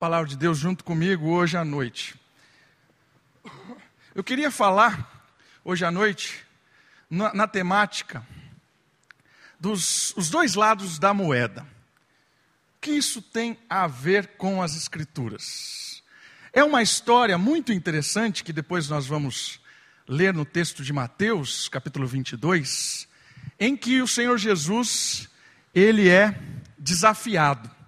palavra de Deus junto comigo hoje à noite. Eu queria falar hoje à noite na, na temática dos os dois lados da moeda. O que isso tem a ver com as Escrituras? É uma história muito interessante que depois nós vamos ler no texto de Mateus, capítulo 22, em que o Senhor Jesus, ele é desafiado.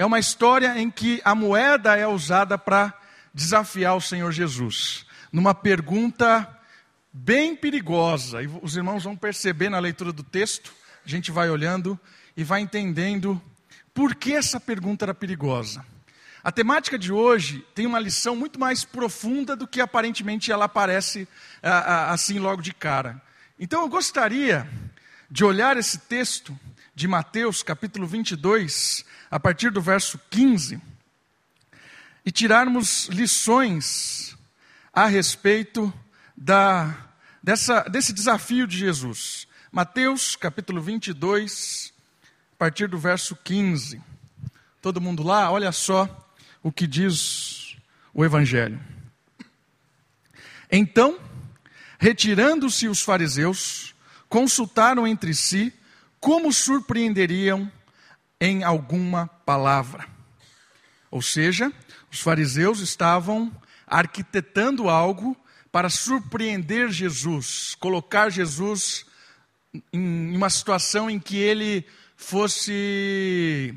É uma história em que a moeda é usada para desafiar o Senhor Jesus, numa pergunta bem perigosa. E os irmãos vão perceber na leitura do texto, a gente vai olhando e vai entendendo por que essa pergunta era perigosa. A temática de hoje tem uma lição muito mais profunda do que aparentemente ela aparece assim logo de cara. Então eu gostaria de olhar esse texto de Mateus, capítulo 22, a partir do verso 15, e tirarmos lições a respeito da, dessa, desse desafio de Jesus. Mateus, capítulo 22, a partir do verso 15. Todo mundo lá, olha só o que diz o Evangelho. Então, retirando-se os fariseus, consultaram entre si como surpreenderiam em alguma palavra. Ou seja, os fariseus estavam arquitetando algo para surpreender Jesus, colocar Jesus em uma situação em que ele fosse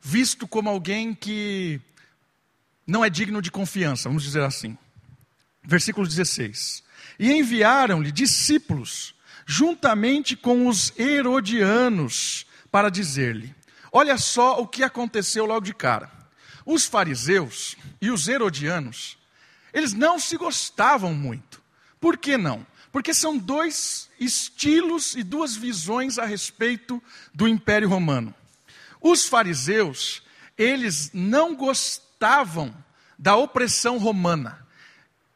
visto como alguém que não é digno de confiança, vamos dizer assim. Versículo 16. E enviaram-lhe discípulos, juntamente com os herodianos, para dizer-lhe: Olha só o que aconteceu logo de cara. Os fariseus e os herodianos, eles não se gostavam muito. Por que não? Porque são dois estilos e duas visões a respeito do Império Romano. Os fariseus, eles não gostavam da opressão romana.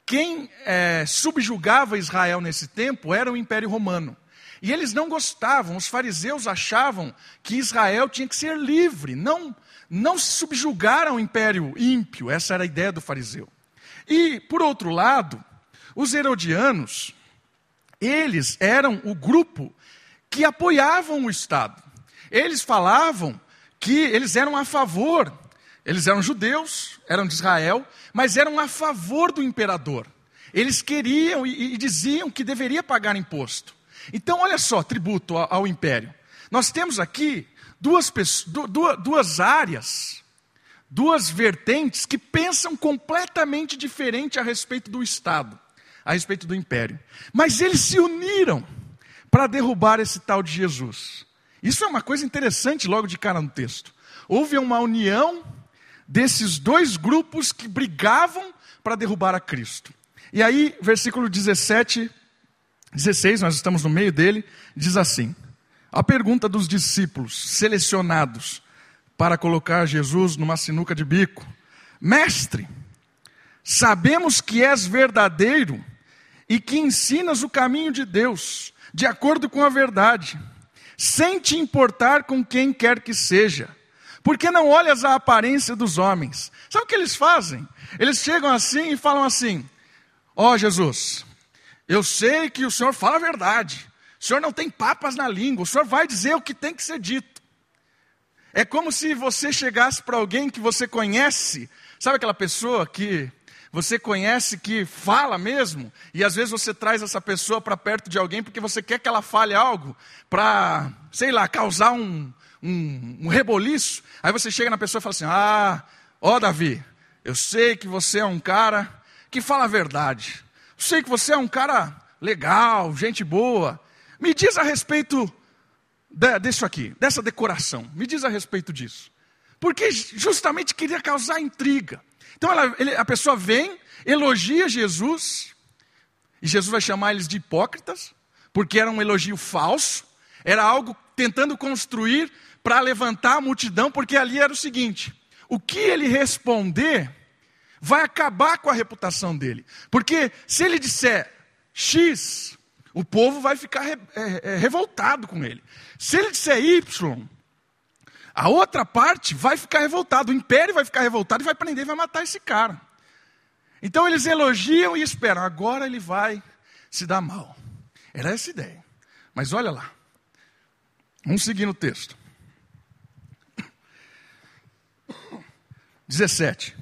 Quem é, subjugava Israel nesse tempo era o Império Romano. E eles não gostavam, os fariseus achavam que Israel tinha que ser livre, não, não se subjugar ao império ímpio, essa era a ideia do fariseu. E, por outro lado, os herodianos, eles eram o grupo que apoiavam o Estado. Eles falavam que eles eram a favor, eles eram judeus, eram de Israel, mas eram a favor do imperador. Eles queriam e, e diziam que deveria pagar imposto. Então, olha só, tributo ao, império. Nós temos aqui duas, duas, duas áreas, duas vertentes que pensam completamente diferente a respeito do Estado, a respeito do império. Mas eles se uniram para derrubar esse tal de Jesus. Isso é uma coisa interessante logo de cara no texto. Houve uma união desses dois grupos que brigavam para derrubar a Cristo. E aí, versículo 17 16, nós estamos no meio dele, diz assim: a pergunta dos discípulos selecionados para colocar Jesus numa sinuca de bico: Mestre, sabemos que és verdadeiro e que ensinas o caminho de Deus, de acordo com a verdade, sem te importar com quem quer que seja. Porque não olhas a aparência dos homens. Sabe o que eles fazem? Eles chegam assim e falam assim: Ó oh, Jesus, eu sei que o senhor fala a verdade. O senhor não tem papas na língua. O senhor vai dizer o que tem que ser dito. É como se você chegasse para alguém que você conhece. Sabe aquela pessoa que você conhece que fala mesmo? E às vezes você traz essa pessoa para perto de alguém porque você quer que ela fale algo para, sei lá, causar um, um, um reboliço. Aí você chega na pessoa e fala assim: Ah, ó Davi, eu sei que você é um cara que fala a verdade. Sei que você é um cara legal, gente boa. Me diz a respeito de, disso aqui, dessa decoração. Me diz a respeito disso. Porque justamente queria causar intriga. Então ela, ele, a pessoa vem, elogia Jesus, e Jesus vai chamar eles de hipócritas, porque era um elogio falso, era algo tentando construir para levantar a multidão, porque ali era o seguinte: o que ele responder vai acabar com a reputação dele. Porque se ele disser X, o povo vai ficar re, é, é, revoltado com ele. Se ele disser Y, A outra parte vai ficar revoltada, o império vai ficar revoltado e vai prender e vai matar esse cara. Então eles elogiam e esperam, agora ele vai se dar mal. Era essa ideia. Mas olha lá. Vamos seguir no texto. 17.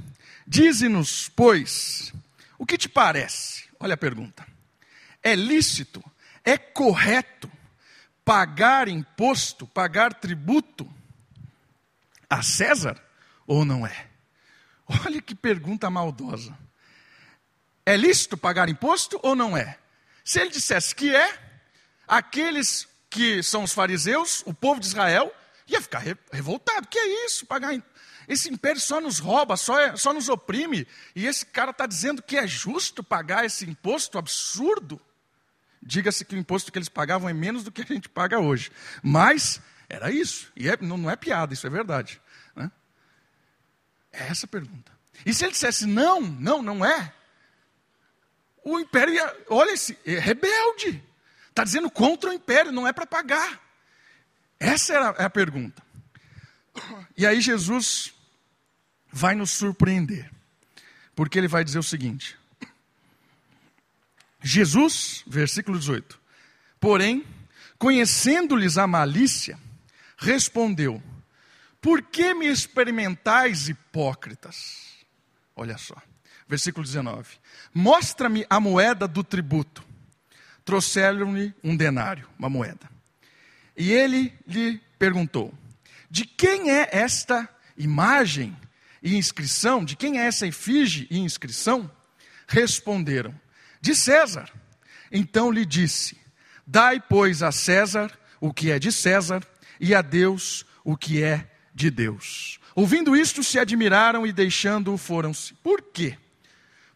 Dize-nos, pois, o que te parece? Olha a pergunta. É lícito, é correto pagar imposto, pagar tributo a César ou não é? Olha que pergunta maldosa. É lícito pagar imposto ou não é? Se ele dissesse que é, aqueles que são os fariseus, o povo de Israel, ia ficar revoltado. Que é isso? Pagar esse império só nos rouba, só, é, só nos oprime. E esse cara está dizendo que é justo pagar esse imposto absurdo. Diga-se que o imposto que eles pagavam é menos do que a gente paga hoje. Mas era isso. E é, não, não, é piada, isso é verdade. Né? É essa a pergunta. E se ele dissesse não, não, não é, o império ia, olha esse, é rebelde. Está dizendo contra o império, não é para pagar. Essa era a pergunta. E aí Jesus vai nos surpreender. Porque ele vai dizer o seguinte: Jesus, versículo 18. Porém, conhecendo-lhes a malícia, respondeu: Por que me experimentais, hipócritas? Olha só. Versículo 19: Mostra-me a moeda do tributo. Trouxeram-lhe um denário, uma moeda. E ele lhe perguntou: De quem é esta imagem e inscrição? De quem é essa efígie e inscrição? Responderam: De César. Então lhe disse: Dai, pois, a César o que é de César, e a Deus o que é de Deus. Ouvindo isto, se admiraram e deixando-o foram-se. Por quê?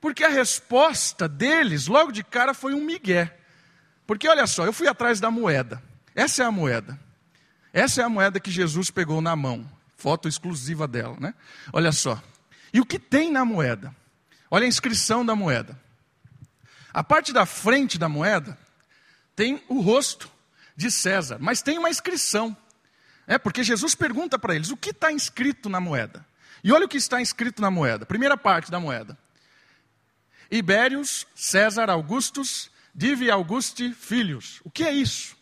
Porque a resposta deles, logo de cara, foi um migué. Porque olha só, eu fui atrás da moeda. Essa é a moeda. Essa é a moeda que Jesus pegou na mão. Foto exclusiva dela, né? Olha só. E o que tem na moeda? Olha a inscrição da moeda. A parte da frente da moeda tem o rosto de César, mas tem uma inscrição. É porque Jesus pergunta para eles o que está inscrito na moeda. E olha o que está inscrito na moeda. Primeira parte da moeda. Ibérios, César Augustus, Divi Augusti filhos. O que é isso?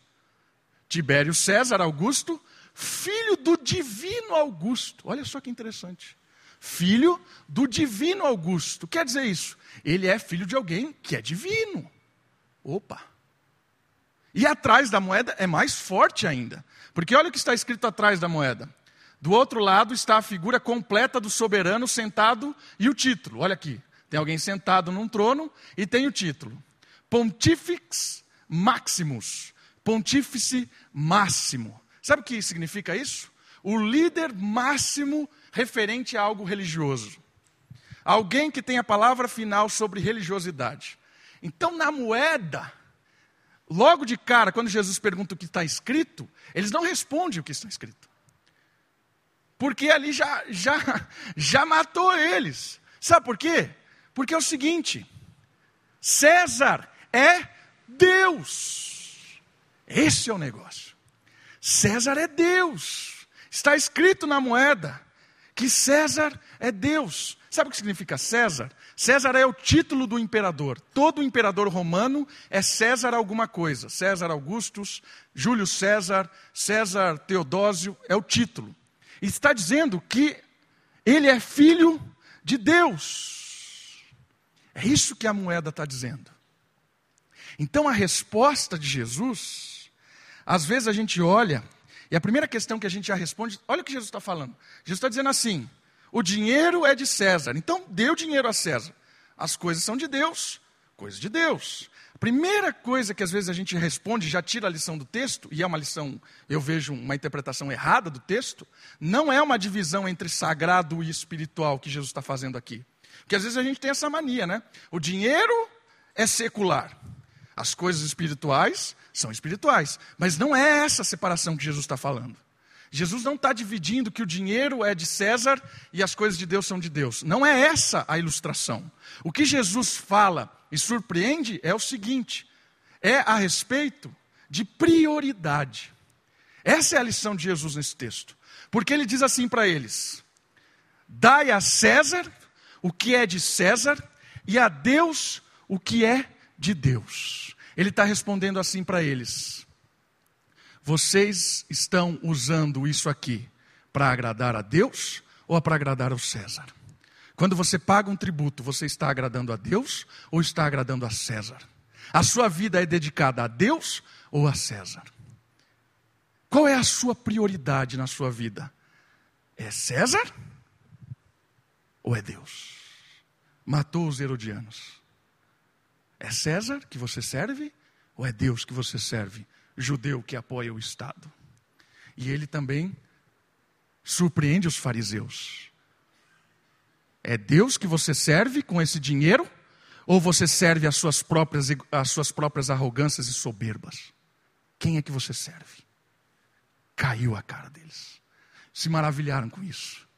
Tibério César Augusto, filho do divino Augusto. Olha só que interessante. Filho do divino Augusto. Quer dizer isso? Ele é filho de alguém que é divino. Opa! E atrás da moeda é mais forte ainda. Porque olha o que está escrito atrás da moeda. Do outro lado está a figura completa do soberano sentado e o título. Olha aqui. Tem alguém sentado num trono e tem o título: Pontifex Maximus. Pontífice máximo. Sabe o que significa isso? O líder máximo referente a algo religioso. Alguém que tem a palavra final sobre religiosidade. Então, na moeda, logo de cara, quando Jesus pergunta o que está escrito, eles não respondem o que está escrito. Porque ali já, já, já matou eles. Sabe por quê? Porque é o seguinte: César é Deus. Esse é o negócio. César é Deus. Está escrito na moeda que César é Deus. Sabe o que significa César? César é o título do imperador. Todo imperador romano é César alguma coisa. César Augustus, Júlio César, César Teodósio, é o título. E está dizendo que ele é filho de Deus. É isso que a moeda está dizendo. Então a resposta de Jesus, às vezes a gente olha, e a primeira questão que a gente já responde, olha o que Jesus está falando. Jesus está dizendo assim: o dinheiro é de César, então dê o dinheiro a César. As coisas são de Deus, coisas de Deus. A primeira coisa que às vezes a gente responde, já tira a lição do texto, e é uma lição, eu vejo uma interpretação errada do texto, não é uma divisão entre sagrado e espiritual que Jesus está fazendo aqui. Porque às vezes a gente tem essa mania, né? O dinheiro é secular. As coisas espirituais são espirituais. Mas não é essa separação que Jesus está falando. Jesus não está dividindo que o dinheiro é de César e as coisas de Deus são de Deus. Não é essa a ilustração. O que Jesus fala e surpreende é o seguinte: é a respeito de prioridade. Essa é a lição de Jesus nesse texto. Porque ele diz assim para eles: Dai a César o que é de César e a Deus o que é de Deus. Ele está respondendo assim para eles: Vocês estão usando isso aqui para agradar a Deus ou para agradar ao César? Quando você paga um tributo, você está agradando a Deus ou está agradando a César? A sua vida é dedicada a Deus ou a César? Qual é a sua prioridade na sua vida? É César ou é Deus? Matou os herodianos. É César que você serve ou é Deus que você serve? Judeu que apoia o Estado. E ele também surpreende os fariseus. É Deus que você serve com esse dinheiro? Ou você serve as suas próprias, as suas próprias arrogâncias e soberbas? Quem é que você serve? Caiu a cara deles. Se maravilharam com isso.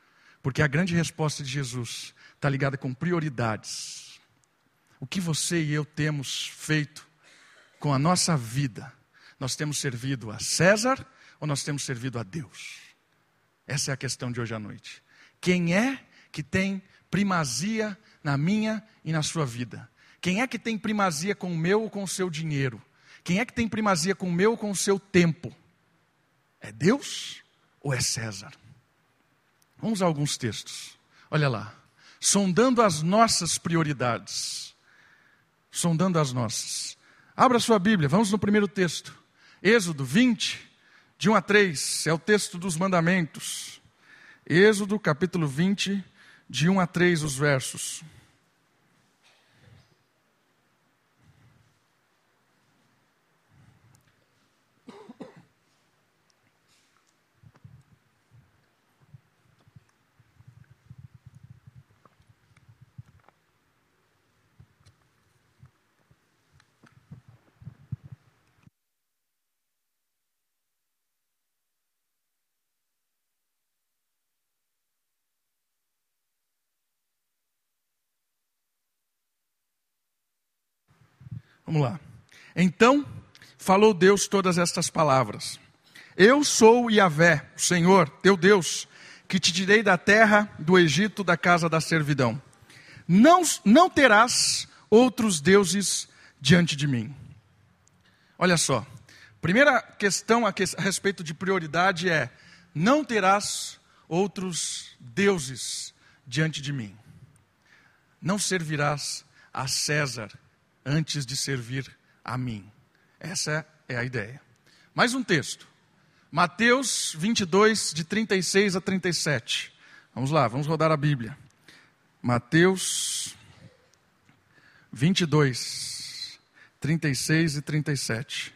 Porque a grande resposta de Jesus está ligada com prioridades. O que você e eu temos feito com a nossa vida? Nós temos servido a César ou nós temos servido a Deus? Essa é a questão de hoje à noite. Quem é que tem primazia na minha e na sua vida? Quem é que tem primazia com o meu ou com o seu dinheiro? Quem é que tem primazia com o meu ou com o seu tempo? É Deus ou é César? Vamos a alguns textos. Olha lá. Sondando as nossas prioridades. Sondando as nossas. Abra sua Bíblia, vamos no primeiro texto. Êxodo 20, de 1 a 3, é o texto dos mandamentos. Êxodo capítulo 20, de 1 a 3 os versos. Vamos lá. Então falou Deus todas estas palavras: Eu sou Yahvé, o Senhor, teu Deus, que te tirei da terra do Egito, da casa da servidão. Não, não terás outros deuses diante de mim. Olha só, primeira questão a, que, a respeito de prioridade é: não terás outros deuses diante de mim. Não servirás a César antes de servir a mim. Essa é a ideia. Mais um texto. Mateus 22, de 36 a 37. Vamos lá, vamos rodar a Bíblia. Mateus 22, 36 e 37.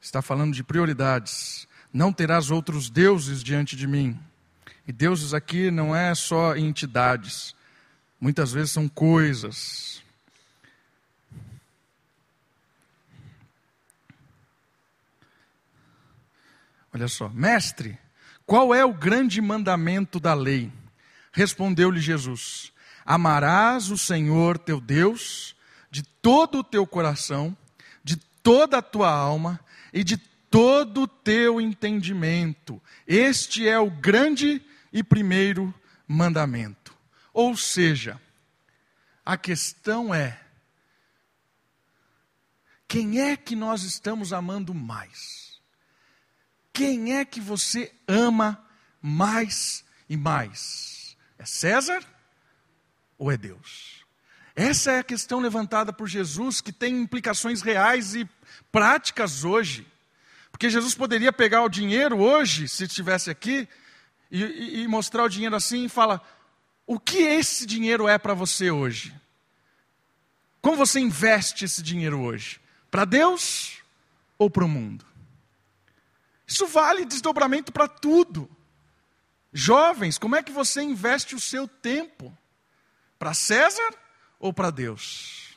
Está falando de prioridades. Não terás outros deuses diante de mim. E deuses aqui não é só entidades, muitas vezes são coisas, Olha só, mestre, qual é o grande mandamento da lei? Respondeu-lhe Jesus: Amarás o Senhor teu Deus de todo o teu coração, de toda a tua alma e de todo o teu entendimento. Este é o grande e primeiro mandamento. Ou seja, a questão é: quem é que nós estamos amando mais? Quem é que você ama mais e mais? É César ou é Deus? Essa é a questão levantada por Jesus, que tem implicações reais e práticas hoje. Porque Jesus poderia pegar o dinheiro hoje, se estivesse aqui, e, e, mostrar o dinheiro assim e falar: o que esse dinheiro é para você hoje? Como você investe esse dinheiro hoje? Para Deus ou para o mundo? Isso vale desdobramento para tudo. Jovens, como é que você investe o seu tempo? Para César ou para Deus?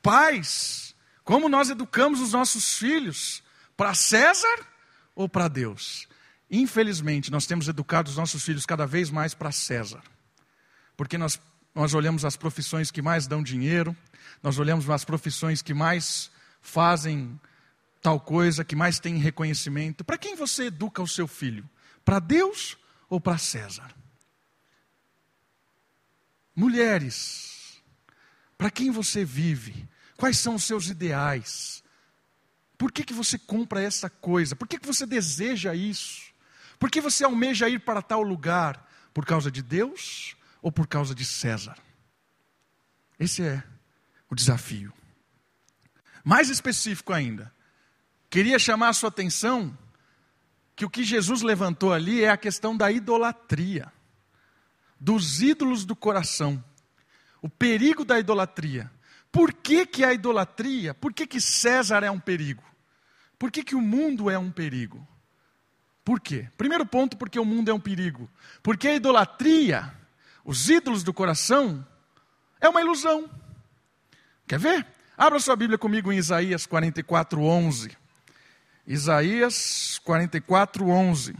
Pais, como nós educamos os nossos filhos? Para César ou para Deus? Infelizmente, nós temos educado os nossos filhos cada vez mais para César. Porque nós, nós olhamos as profissões que mais dão dinheiro, nós olhamos as profissões que mais fazem tal coisa, que mais tem reconhecimento. Para quem você educa o seu filho? Para Deus ou para César? Mulheres, para quem você vive? Quais são os seus ideais? Por que, que você compra essa coisa? Por que, que você deseja isso? Por que você almeja ir para tal lugar? Por causa de Deus ou por causa de César? Esse é o desafio. Mais específico ainda, queria chamar a sua atenção que o que Jesus levantou ali é a questão da idolatria dos ídolos do coração. O perigo da idolatria. Por que, que a idolatria? Por que, que César é um perigo? Por que, que o mundo é um perigo? Por quê? Primeiro ponto, porque o mundo é um perigo. Porque a idolatria, os ídolos do coração, é uma ilusão. Quer ver? Abra sua Bíblia comigo em Isaías 44, 11. Isaías 44, 11.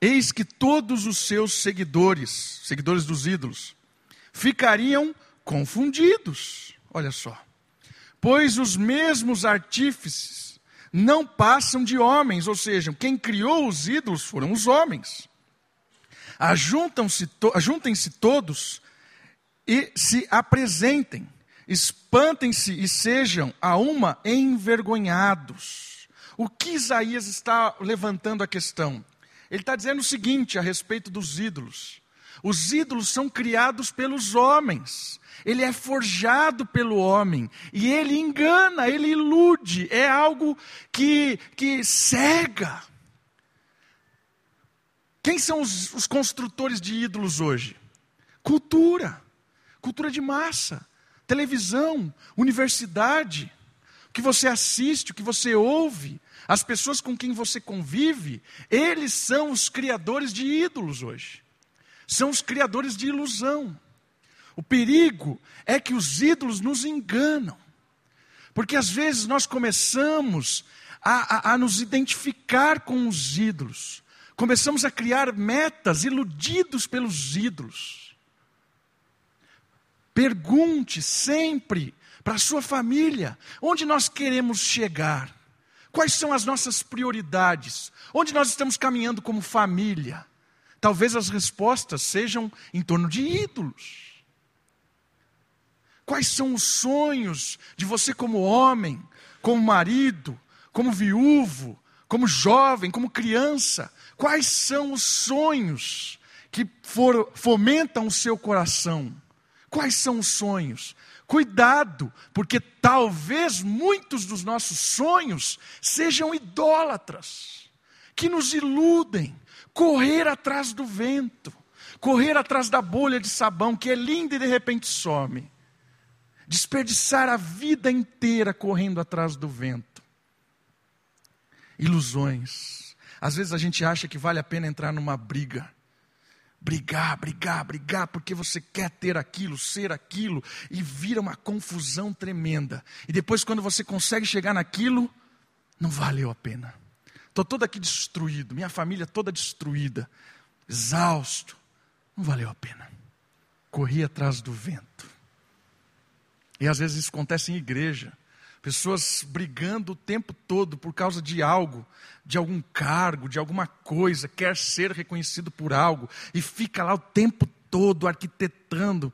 Eis que todos os seus seguidores, seguidores dos ídolos, ficariam confundidos. Olha só. Pois os mesmos artífices não passam de homens, ou seja, quem criou os ídolos foram os homens. Ajuntem-se todos e se apresentem, espantem-se e sejam a uma envergonhados. O que Isaías está levantando a questão? Ele está dizendo o seguinte a respeito dos ídolos: os ídolos são criados pelos homens, ele é forjado pelo homem, e ele engana, ele ilude, é algo que, que cega. Quem são os, os construtores de ídolos hoje? Cultura, cultura de massa, televisão, universidade, o que você assiste, o que você ouve, as pessoas com quem você convive, eles são os criadores de ídolos hoje. São os criadores de ilusão. O perigo é que os ídolos nos enganam. Porque às vezes nós começamos a, a, a nos identificar com os ídolos. Começamos a criar metas iludidos pelos ídolos. Pergunte sempre para a sua família onde nós queremos chegar. Quais são as nossas prioridades? Onde nós estamos caminhando como família? Talvez as respostas sejam em torno de ídolos. Quais são os sonhos de você, como homem, como marido, como viúvo, como jovem, como criança? Quais são os sonhos que for, fomentam o seu coração? Quais são os sonhos? Cuidado, porque talvez muitos dos nossos sonhos sejam idólatras, que nos iludem, correr atrás do vento, correr atrás da bolha de sabão que é linda e de repente some, desperdiçar a vida inteira correndo atrás do vento. Ilusões. Às vezes a gente acha que vale a pena entrar numa briga brigar, brigar, brigar, porque você quer ter aquilo, ser aquilo, e vira uma confusão tremenda. E depois, quando você consegue chegar naquilo, não valeu a pena. Estou todo aqui destruído, minha família toda destruída, exausto. Não valeu a pena. Corri atrás do vento. E às vezes isso acontece em igreja. Pessoas brigando o tempo todo por causa de algo, de algum cargo, de alguma coisa, quer ser reconhecido por algo, e fica lá o tempo todo arquitetando.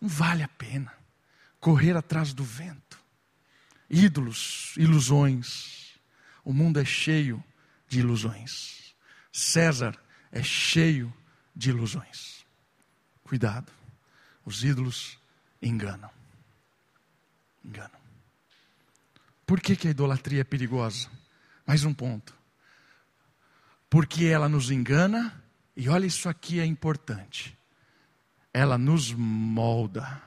Não vale a pena correr atrás do vento. Ídolos, ilusões. O mundo é cheio de ilusões. César é cheio de ilusões. Cuidado, os ídolos enganam. Enganam. Por que, que a idolatria é perigosa? Mais um ponto. Porque ela nos engana, e olha, isso aqui é importante. Ela nos molda,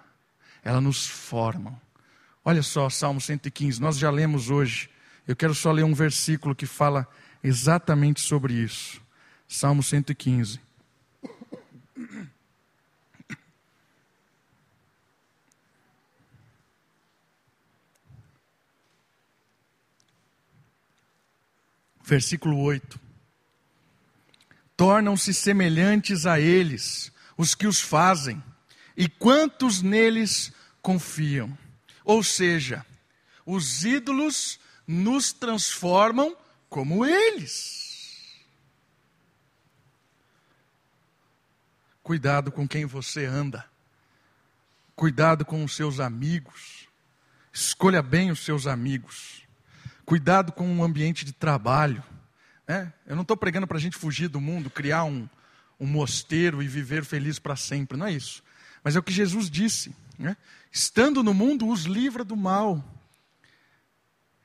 ela nos forma. Olha só, Salmo 115, nós já lemos hoje. Eu quero só ler um versículo que fala exatamente sobre isso. Salmo 115. Versículo 8: Tornam-se semelhantes a eles os que os fazem, e quantos neles confiam. Ou seja, os ídolos nos transformam como eles. Cuidado com quem você anda. Cuidado com os seus amigos. Escolha bem os seus amigos. Cuidado com o ambiente de trabalho. Né? Eu não estou pregando para a gente fugir do mundo, criar um, um mosteiro e viver feliz para sempre. Não é isso. Mas é o que Jesus disse. Né? Estando no mundo, os livra do mal.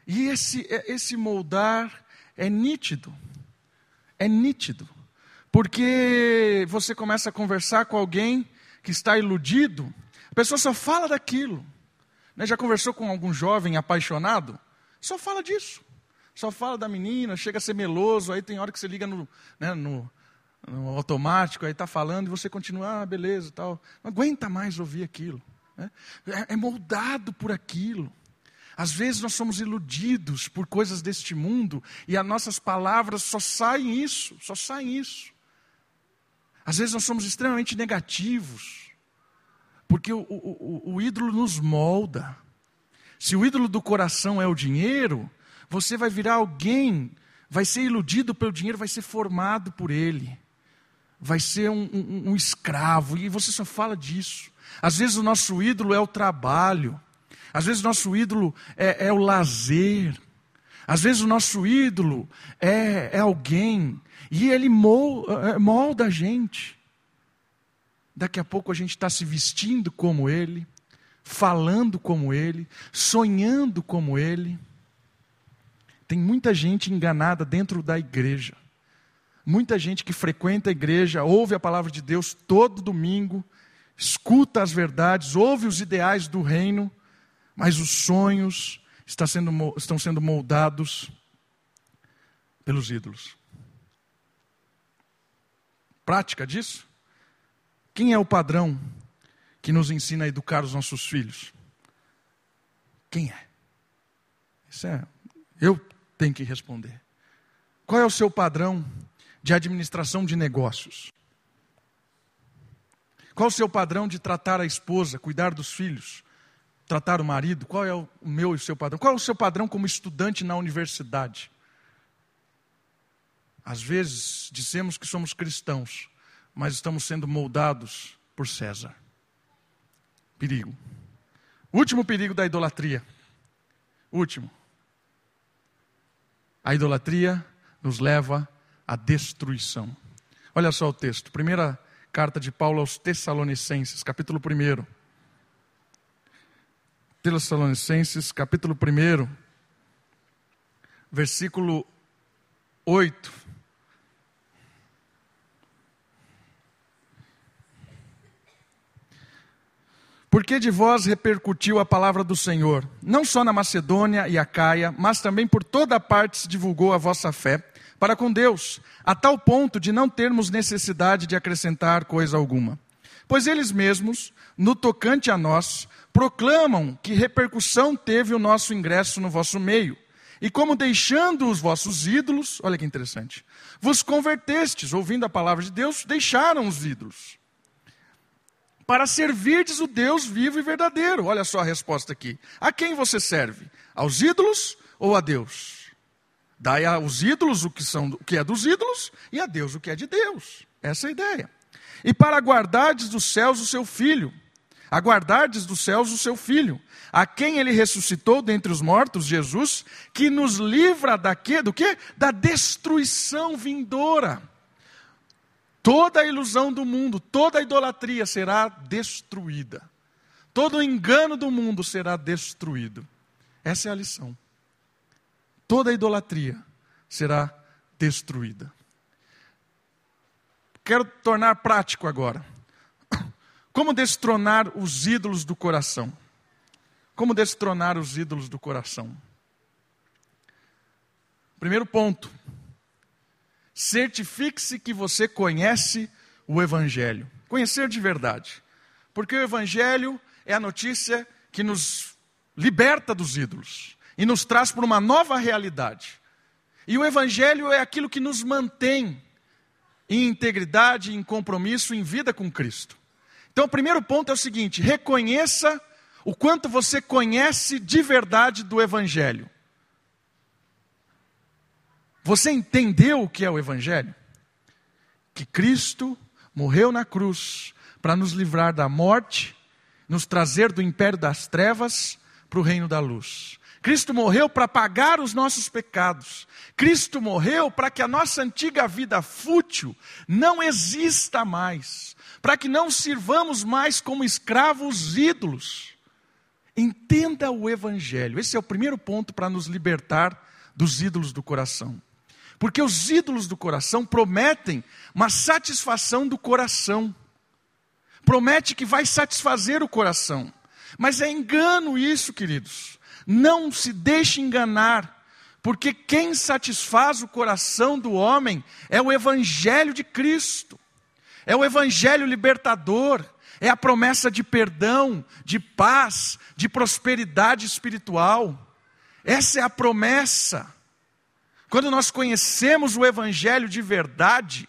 E esse, é, esse moldar é nítido. É nítido. Porque você começa a conversar com alguém que está iludido, a pessoa só fala daquilo. Né? Já conversou com algum jovem apaixonado? Só fala disso. Só fala da menina, chega a ser meloso, aí tem hora que você liga no, né, no, no automático, aí está falando e você continua, ah, beleza tal. Não aguenta mais ouvir aquilo. Né? É, é moldado por aquilo. Às vezes nós somos iludidos por coisas deste mundo e as nossas palavras só saem isso, só saem isso. Às vezes nós somos extremamente negativos, porque o, o, o, ídolo nos molda. Se o ídolo do coração é o dinheiro, você vai virar alguém, vai ser iludido pelo dinheiro, vai ser formado por ele, vai ser um, um, um escravo, e você só fala disso. Às vezes o nosso ídolo é o trabalho, às vezes nosso ídolo é, é o lazer, às vezes o nosso ídolo é, é alguém e ele eh, molda a gente. Daqui a pouco a gente está se vestindo como ele, falando como ele, sonhando como ele. Tem muita gente enganada dentro da igreja. Muita gente que frequenta a igreja, ouve a palavra de Deus todo domingo, escuta as verdades, ouve os ideais do reino, mas os sonhos estão sendo, moldados pelos ídolos prática disso? Quem é o padrão que nos ensina a educar os nossos filhos? Quem é? Isso é. Eu tenho que responder. Qual é o seu padrão de administração de negócios? Qual o seu padrão de tratar a esposa, cuidar dos filhos, tratar o marido? Qual é o meu e o seu padrão? Qual é o seu padrão como estudante na universidade? Às vezes dizemos que somos cristãos, mas estamos sendo moldados por César. Perigo. Último perigo da idolatria. Último. A idolatria nos leva à destruição. Olha só o texto. Primeira carta de Paulo aos Tessalonicenses, capítulo 1. Tessalonicenses, capítulo 1, versículo 8. Porque de vós repercutiu a palavra do Senhor, não só na Macedônia e Acaia, mas também por toda parte se divulgou a vossa fé para com Deus, a tal ponto de não termos necessidade de acrescentar coisa alguma. Pois eles mesmos, no tocante a nós, proclamam que repercussão teve o nosso ingresso no vosso meio. E como deixando os vossos ídolos, olha que interessante, vos convertestes, ouvindo a palavra de Deus, deixaram os ídolos para servirdes o Deus vivo e verdadeiro. Olha só a resposta aqui. A quem você serve? Aos ídolos ou a Deus? Dai aos ídolos o que, são, o que é dos ídolos e a Deus o que é de Deus. Essa é a ideia. E para guardardes dos céus o seu filho, aguardardes dos céus o seu filho, a quem ele ressuscitou dentre os mortos, Jesus, que nos livra da quê? Do quê? Da destruição vindoura. Toda a ilusão do mundo, toda a idolatria será destruída. Todo o engano do mundo será destruído. Essa é a lição. Toda a idolatria será destruída. Quero tornar prático agora. Como destronar os ídolos do coração? Como destronar os ídolos do coração? Primeiro ponto certifique-se que você conhece o Evangelho. Conhecer de verdade. Porque o Evangelho é a notícia que nos liberta dos ídolos e nos traz para uma nova realidade. E o Evangelho é aquilo que nos mantém em integridade, em compromisso, em vida com Cristo. Então, o primeiro ponto é o seguinte: reconheça o quanto você conhece de verdade do Evangelho. Você entendeu o que é o Evangelho? Que Cristo morreu na cruz para nos livrar da morte, nos trazer do império das trevas para o reino da luz. Cristo morreu para pagar os nossos pecados. Cristo morreu para que a nossa antiga vida fútil não exista mais, para que não sirvamos mais como escravos ídolos. Entenda o Evangelho. Esse é o primeiro ponto para nos libertar dos ídolos do coração. Porque os ídolos do coração prometem uma satisfação do coração. Promete que vai satisfazer o coração. Mas é engano isso, queridos. Não se deixe enganar, porque quem satisfaz o coração do homem é o Evangelho de Cristo, é o Evangelho libertador, é a promessa de perdão, de paz, de prosperidade espiritual. Essa é a promessa. Quando nós conhecemos o Evangelho de verdade,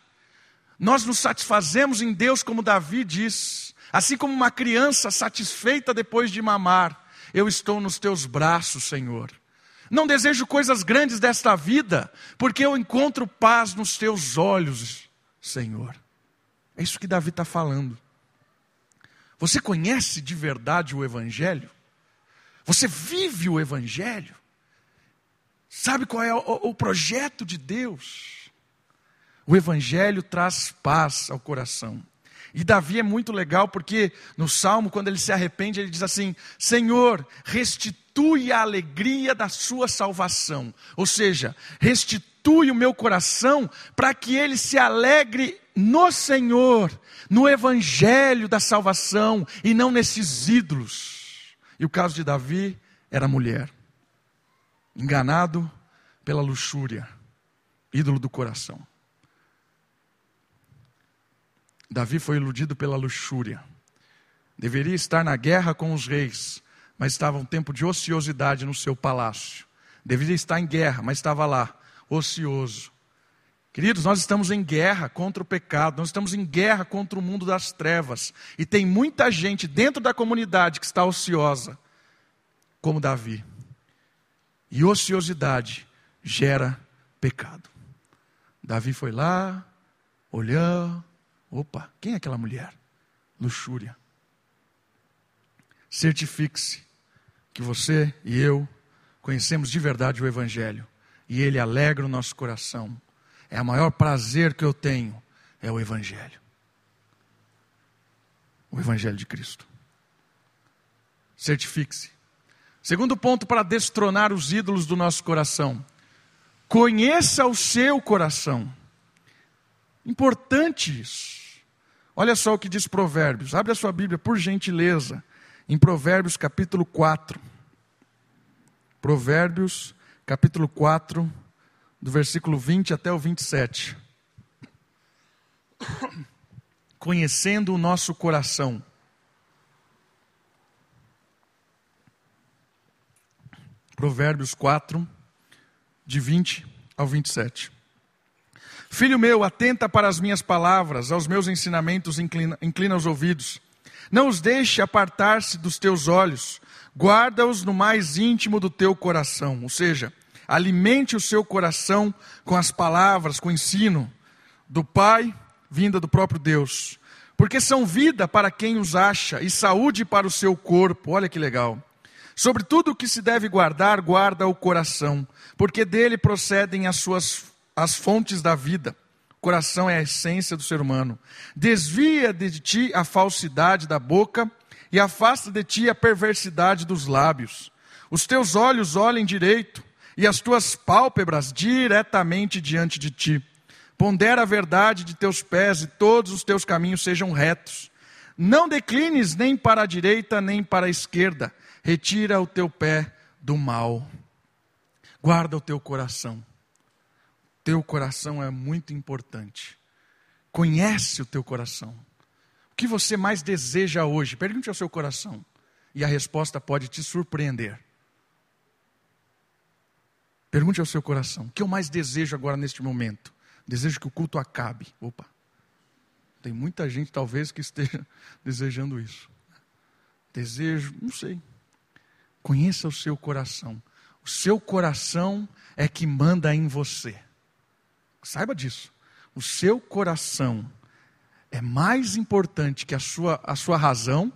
nós nos satisfazemos em Deus, como Davi diz, assim como uma criança satisfeita depois de mamar. Eu estou nos teus braços, Senhor. Não desejo coisas grandes desta vida, porque eu encontro paz nos teus olhos, Senhor. É isso que Davi está falando. Você conhece de verdade o Evangelho? Você vive o Evangelho? Sabe qual é o, projeto de Deus? O Evangelho traz paz ao coração. E Davi é muito legal porque no salmo, quando ele se arrepende, ele diz assim: Senhor, restitui a alegria da sua salvação. Ou seja, restitui o meu coração para que ele se alegre no Senhor, no evangelho da salvação e não nesses ídolos. E o caso de Davi era mulher, enganado pela luxúria, ídolo do coração. Davi foi iludido pela luxúria. Deveria estar na guerra com os reis, mas estava um tempo de ociosidade no seu palácio. Deveria estar em guerra, mas estava lá, ocioso. Queridos, nós estamos em guerra contra o pecado, nós estamos em guerra contra o mundo das trevas. E tem muita gente dentro da comunidade que está ociosa, como Davi. E ociosidade gera pecado. Davi foi lá, olhou, Opa, quem é aquela mulher? Luxúria. Certifique-se que você e eu conhecemos de verdade o Evangelho e ele alegra o nosso coração. É o maior prazer que eu tenho, é o Evangelho. O Evangelho de Cristo. Certifique-se. Segundo ponto para destronar os ídolos do nosso coração. Conheça o seu coração. Importante isso. Olha só o que diz Provérbios. Abre a sua Bíblia, por gentileza, em Provérbios capítulo 4. Provérbios capítulo 4, do versículo 20 até o 27. Conhecendo o nosso coração. Provérbios 4, de 20 ao 27. Filho meu, atenta para as minhas palavras, aos meus ensinamentos inclina, inclina os ouvidos. Não os deixe apartar-se dos teus olhos, guarda-os no mais íntimo do teu coração. Ou seja, alimente o seu coração com as palavras, com o ensino do Pai, vinda do próprio Deus. Porque são vida para quem os acha e saúde para o seu corpo. Olha que legal. Sobre tudo o que se deve guardar, guarda o coração, porque dele procedem as suas as fontes da vida. O coração é a essência do ser humano. Desvia de ti a falsidade da boca e afasta de ti a perversidade dos lábios. Os teus olhos olhem direito e as tuas pálpebras diretamente diante de ti. Pondera a verdade de teus pés e todos os teus caminhos sejam retos. Não declines nem para a direita nem para a esquerda. Retira o teu pé do mal. Guarda o teu coração teu coração é muito importante. Conhece o teu coração. O que você mais deseja hoje? Pergunte ao seu coração. E a resposta pode te surpreender. Pergunte ao seu coração: o que eu mais desejo agora neste momento? Desejo que o culto acabe. Opa, tem muita gente talvez que esteja desejando isso. Desejo, não sei. Conheça o seu coração. O seu coração é que manda em você. Saiba disso. O seu coração é mais importante que a sua, a sua razão,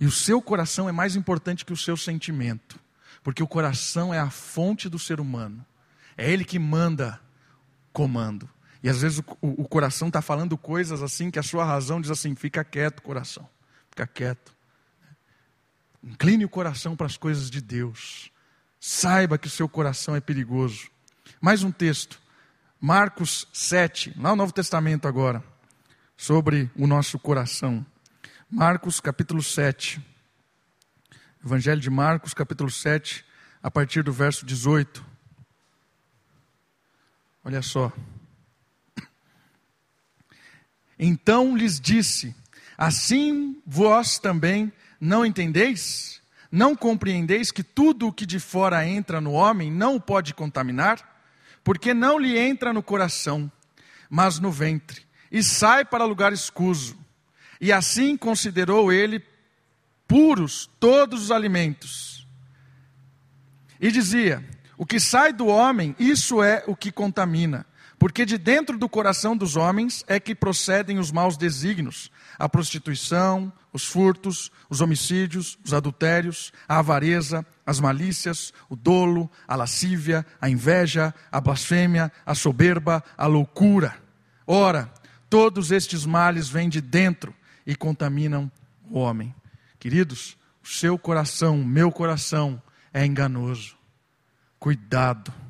e o seu coração é mais importante que o seu sentimento. Porque o coração é a fonte do ser humano. É ele que manda comando. E às vezes o, o, o coração está falando coisas assim que a sua razão diz assim: fica quieto, coração, fica quieto. Incline o coração para as coisas de Deus. Saiba que o seu coração é perigoso. Mais um texto, Marcos 7, lá no Novo Testamento agora, sobre o nosso coração. Marcos capítulo 7. Evangelho de Marcos, capítulo 7, a partir do verso 18. Olha só. Então lhes disse: Assim vós também não entendeis? Não compreendeis que tudo o que de fora entra no homem não o pode contaminar? Porque não lhe entra no coração, mas no ventre, e sai para lugar escuso. E assim considerou ele puros todos os alimentos. E dizia: O que sai do homem, isso é o que contamina. Porque de dentro do coração dos homens é que procedem os maus desígnios, a prostituição, os furtos, os homicídios, os adultérios, a avareza, as malícias, o dolo, a lascívia, a inveja, a blasfêmia, a soberba, a loucura. Ora, todos estes males vêm de dentro e contaminam o homem. Queridos, o seu coração, meu coração é enganoso. Cuidado.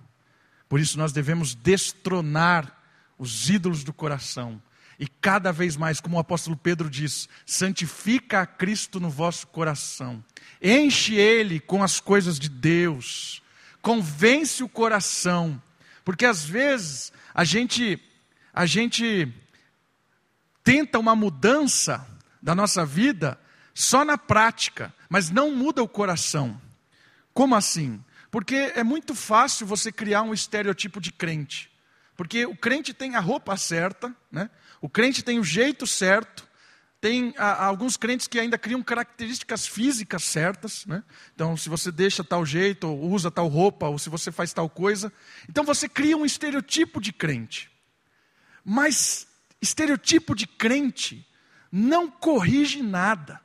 Por isso nós devemos destronar os ídolos do coração. E cada vez mais, como o apóstolo Pedro diz, santifica a Cristo no vosso coração. Enche ele com as coisas de Deus. Convence o coração. Porque às vezes a gente a gente tenta uma mudança da nossa vida só na prática, mas não muda o coração. Como assim? Porque é muito fácil você criar um estereotipo de crente. Porque o crente tem a roupa certa, né? o crente tem o jeito certo, tem a, alguns crentes que ainda criam características físicas certas. Né? Então, se você deixa tal jeito, ou usa tal roupa, ou se você faz tal coisa. Então, você cria um estereotipo de crente. Mas estereotipo de crente não corrige nada.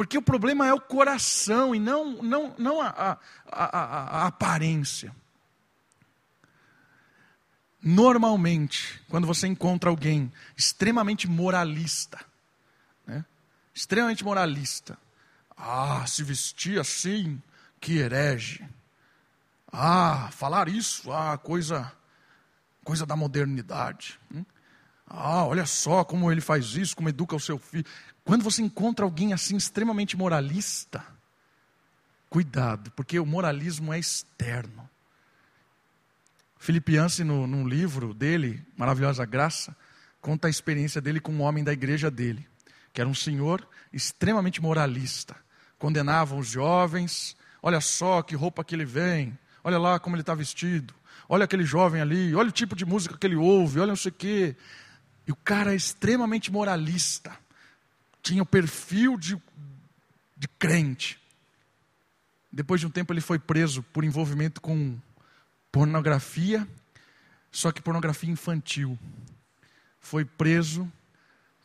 Porque o problema é o coração e não, não, não a, a, a, a aparência. Normalmente, quando você encontra alguém extremamente moralista, né? extremamente moralista, ah, se vestir assim, que herege. Ah, falar isso, ah, coisa, coisa da modernidade. Hum? Ah, olha só como ele faz isso, como educa o seu filho. Quando você encontra alguém assim extremamente moralista, cuidado, porque o moralismo é externo. Felipe Yancey, no, num livro dele, Maravilhosa Graça, conta a experiência dele com um homem da igreja dele, que era um senhor extremamente moralista. Condenava os jovens, olha só que roupa que ele vem, olha lá como ele está vestido, olha aquele jovem ali, olha o tipo de música que ele ouve, olha não sei o quê. E o cara é extremamente moralista tinha o perfil de, de crente. Depois de um tempo ele foi preso por envolvimento com pornografia, só que pornografia infantil. Foi preso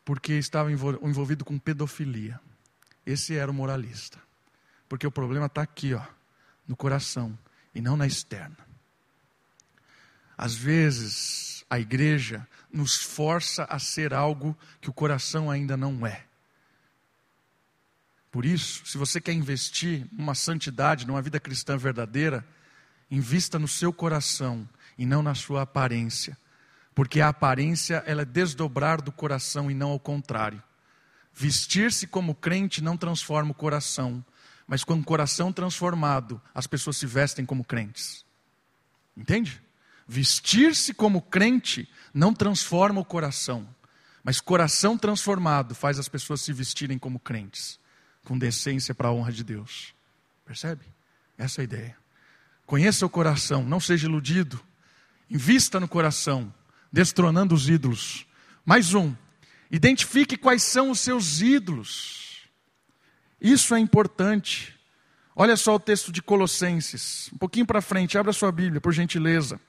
porque estava envolvido com pedofilia. Esse era o moralista. Porque o problema está aqui, ó, no coração e não na externa. Às vezes, a igreja nos força a ser algo que o coração ainda não é. Por isso, se você quer investir numa santidade, numa vida cristã verdadeira, invista no seu coração e não na sua aparência. Porque a aparência ela é desdobrar do coração e não ao contrário. Vestir-se como crente não transforma o coração, mas com o coração transformado, as pessoas se vestem como crentes. Entende? Vestir-se como crente não transforma o coração, mas coração transformado faz as pessoas se vestirem como crentes com decência para a honra de Deus. Percebe? Essa é a ideia. Conheça o coração, não seja iludido. Invista no coração, destronando os ídolos. Mais um, identifique quais são os seus ídolos. Isso é importante. Olha só o texto de Colossenses, um pouquinho para frente, abra sua Bíblia, por gentileza.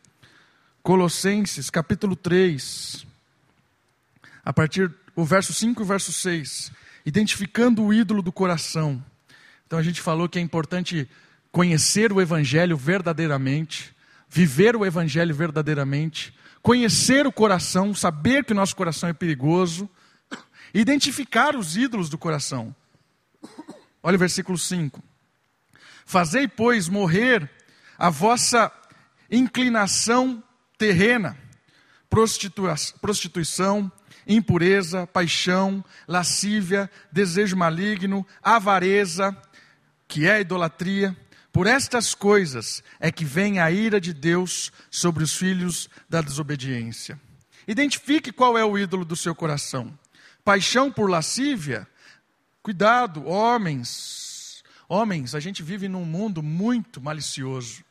Colossenses, capítulo 3, a partir do verso 5 e verso 6, identificando o ídolo do coração. Então a gente falou que é importante conhecer o Evangelho verdadeiramente, viver o Evangelho verdadeiramente, conhecer o coração, saber que o nosso coração é perigoso, identificar os ídolos do coração. Olha o versículo 5. Fazei, pois, morrer a vossa inclinação terrena, prostituição, impureza, paixão, lascívia, desejo maligno, avareza, que é a idolatria. Por estas coisas é que vem a ira de Deus sobre os filhos da desobediência. Identifique qual é o ídolo do seu coração. Paixão por lascívia? Cuidado, homens. Homens, a gente vive num mundo muito malicioso.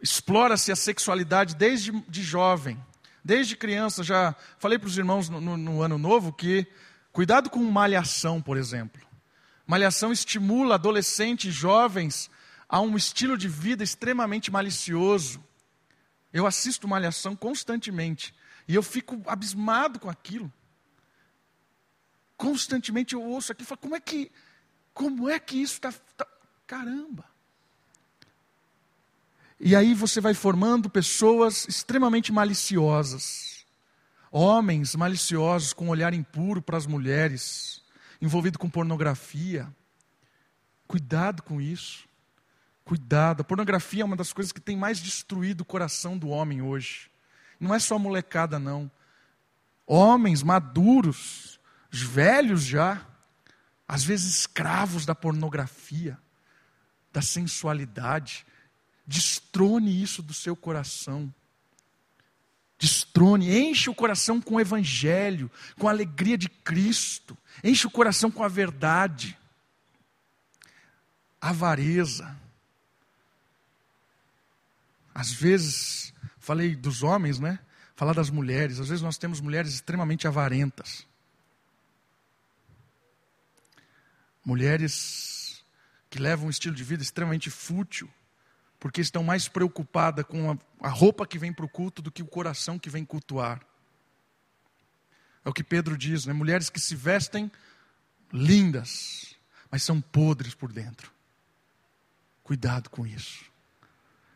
Explora-se a sexualidade desde de jovem, desde criança. Já falei para os irmãos no, no, no ano novo que cuidado com malhação, por exemplo. Malhação estimula adolescentes, jovens a um estilo de vida extremamente malicioso. Eu assisto malhação constantemente e eu fico abismado com aquilo. Constantemente eu ouço aquilo e falo, como é que, como é que isso está. Tá... Caramba! E aí você vai formando pessoas extremamente maliciosas. Homens maliciosos com um olhar impuro para as mulheres, envolvido com pornografia. Cuidado com isso. Cuidado. A pornografia é uma das coisas que tem mais destruído o coração do homem hoje. Não é só molecada, não. Homens maduros, velhos já, às vezes escravos da pornografia, da sensualidade Destrone isso do seu coração. Destrone, enche o coração com o Evangelho, com a alegria de Cristo, enche o coração com a verdade. Avareza. Às vezes, falei dos homens, né? Falar das mulheres. Às vezes nós temos mulheres extremamente avarentas. Mulheres que levam um estilo de vida extremamente fútil porque estão mais preocupadas com a, roupa que vem para o culto do que o coração que vem cultuar. É o que Pedro diz, né? Mulheres que se vestem lindas, mas são podres por dentro. Cuidado com isso.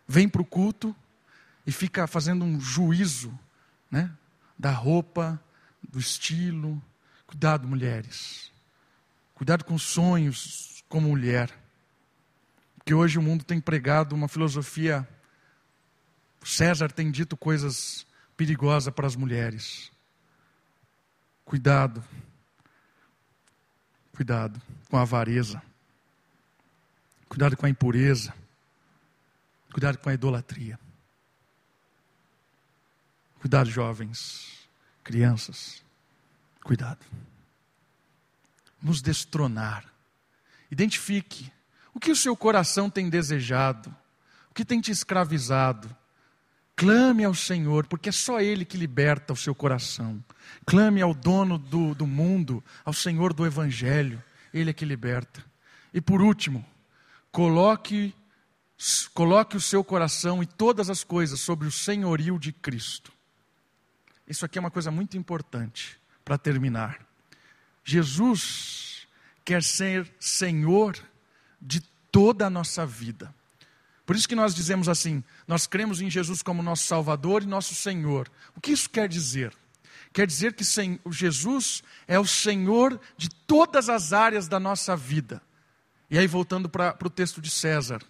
Vem para o culto e fica fazendo um juízo, né? Da roupa, do estilo. Cuidado, mulheres. Cuidado com sonhos como mulher. Porque hoje o mundo tem pregado uma filosofia. César tem dito coisas perigosas para as mulheres. Cuidado. Cuidado com a avareza. Cuidado com a impureza. Cuidado com a idolatria. Cuidado, jovens, crianças. Cuidado. Nos destronar. Identifique o que o seu coração tem desejado? O que tem te escravizado? Clame ao Senhor, porque é só Ele que liberta o seu coração. Clame ao dono do, do mundo, ao Senhor do Evangelho, Ele é que liberta. E por último, coloque, coloque o seu coração e todas as coisas sobre o senhorio de Cristo. Isso aqui é uma coisa muito importante para terminar. Jesus quer ser Senhor de toda a nossa vida. Por isso que nós dizemos assim: nós cremos em Jesus como nosso Salvador e nosso Senhor. O que isso quer dizer? Quer dizer que Jesus é o Senhor de todas as áreas da nossa vida. E aí, voltando para o texto de César: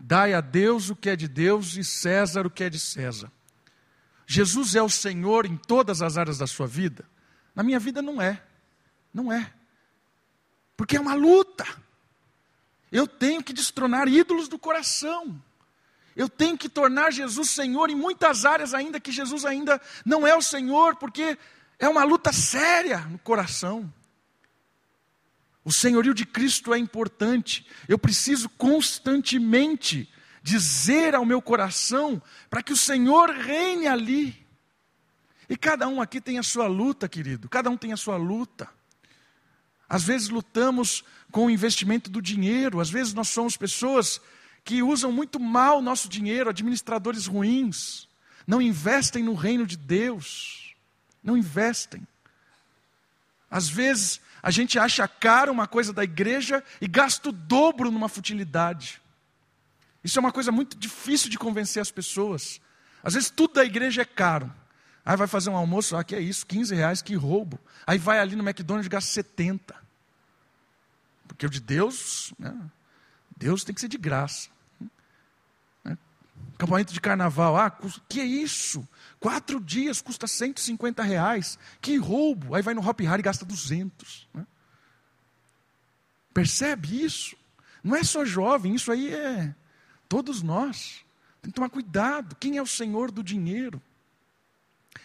dai a Deus o que é de Deus e César o que é de César. Jesus é o Senhor em todas as áreas da sua vida? Na minha vida não é. Não é. Porque é uma luta. Eu tenho que destronar ídolos do coração. Eu tenho que tornar Jesus Senhor em muitas áreas ainda que Jesus ainda não é o Senhor, porque é uma luta séria no coração. O senhorio de Cristo é importante. Eu preciso constantemente dizer ao meu coração para que o Senhor reine ali. E cada um aqui tem a sua luta, querido, cada um tem a sua luta. Às vezes lutamos com o investimento do dinheiro, às vezes nós somos pessoas que usam muito mal o nosso dinheiro, administradores ruins, não investem no reino de Deus, não investem. Às vezes a gente acha caro uma coisa da igreja e gasta o dobro numa futilidade. Isso é uma coisa muito difícil de convencer as pessoas. Às vezes tudo da igreja é caro. Aí vai fazer um almoço, ah, que é isso, 15 reais, que roubo. Aí vai ali no McDonald's e gasta 70. Porque o de Deus, né, Deus tem que ser de graça. Né? Campamento de carnaval, ah, que é isso? Quatro dias custa 150 reais. Que roubo. Aí vai no Hop Hari e gasta 200. Né? Percebe isso? Não é só jovem, isso aí é todos nós. Tem que tomar cuidado. Quem é o Senhor do dinheiro?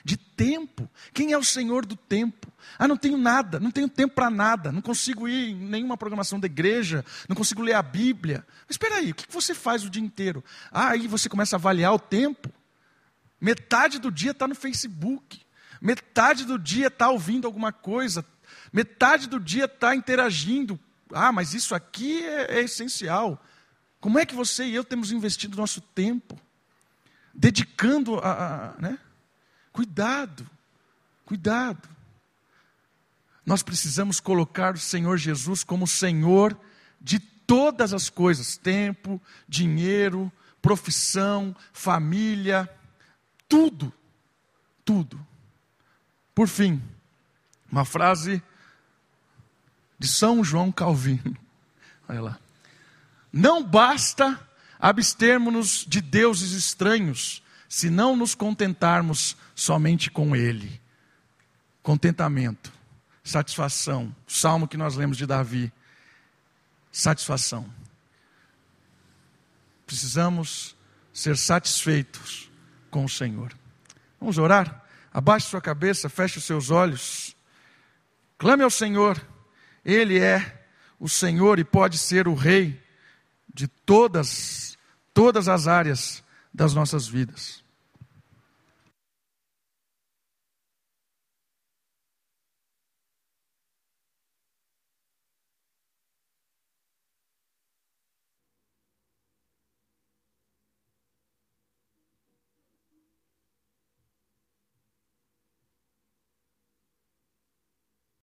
De tempo. Quem é o Senhor do tempo? Ah, não tenho nada, não tenho tempo para nada, não consigo ir em nenhuma programação da igreja, não consigo ler a Bíblia. Mas espera aí, o que você faz o dia inteiro? Ah, aí você começa a avaliar o tempo. Metade do dia está no Facebook, metade do dia está ouvindo alguma coisa, metade do dia está interagindo. Ah, mas isso aqui é, é essencial. Como é que você e eu temos investido nosso tempo? Dedicando a, a né? Cuidado, cuidado. Nós precisamos colocar o Senhor Jesus como Senhor de todas as coisas: tempo, dinheiro, profissão, família, tudo, tudo. Por fim, uma frase de São João Calvino. Olha lá. Não basta abstermos-nos de deuses estranhos, se não nos contentarmos somente com Ele. Contentamento, satisfação. salmo que nós lemos de Davi. Satisfação. Precisamos ser satisfeitos com o Senhor. Vamos orar? Abaixe sua cabeça, feche os seus olhos. Clame ao Senhor. Ele é o Senhor e pode ser o Rei de todas, todas as áreas das nossas vidas.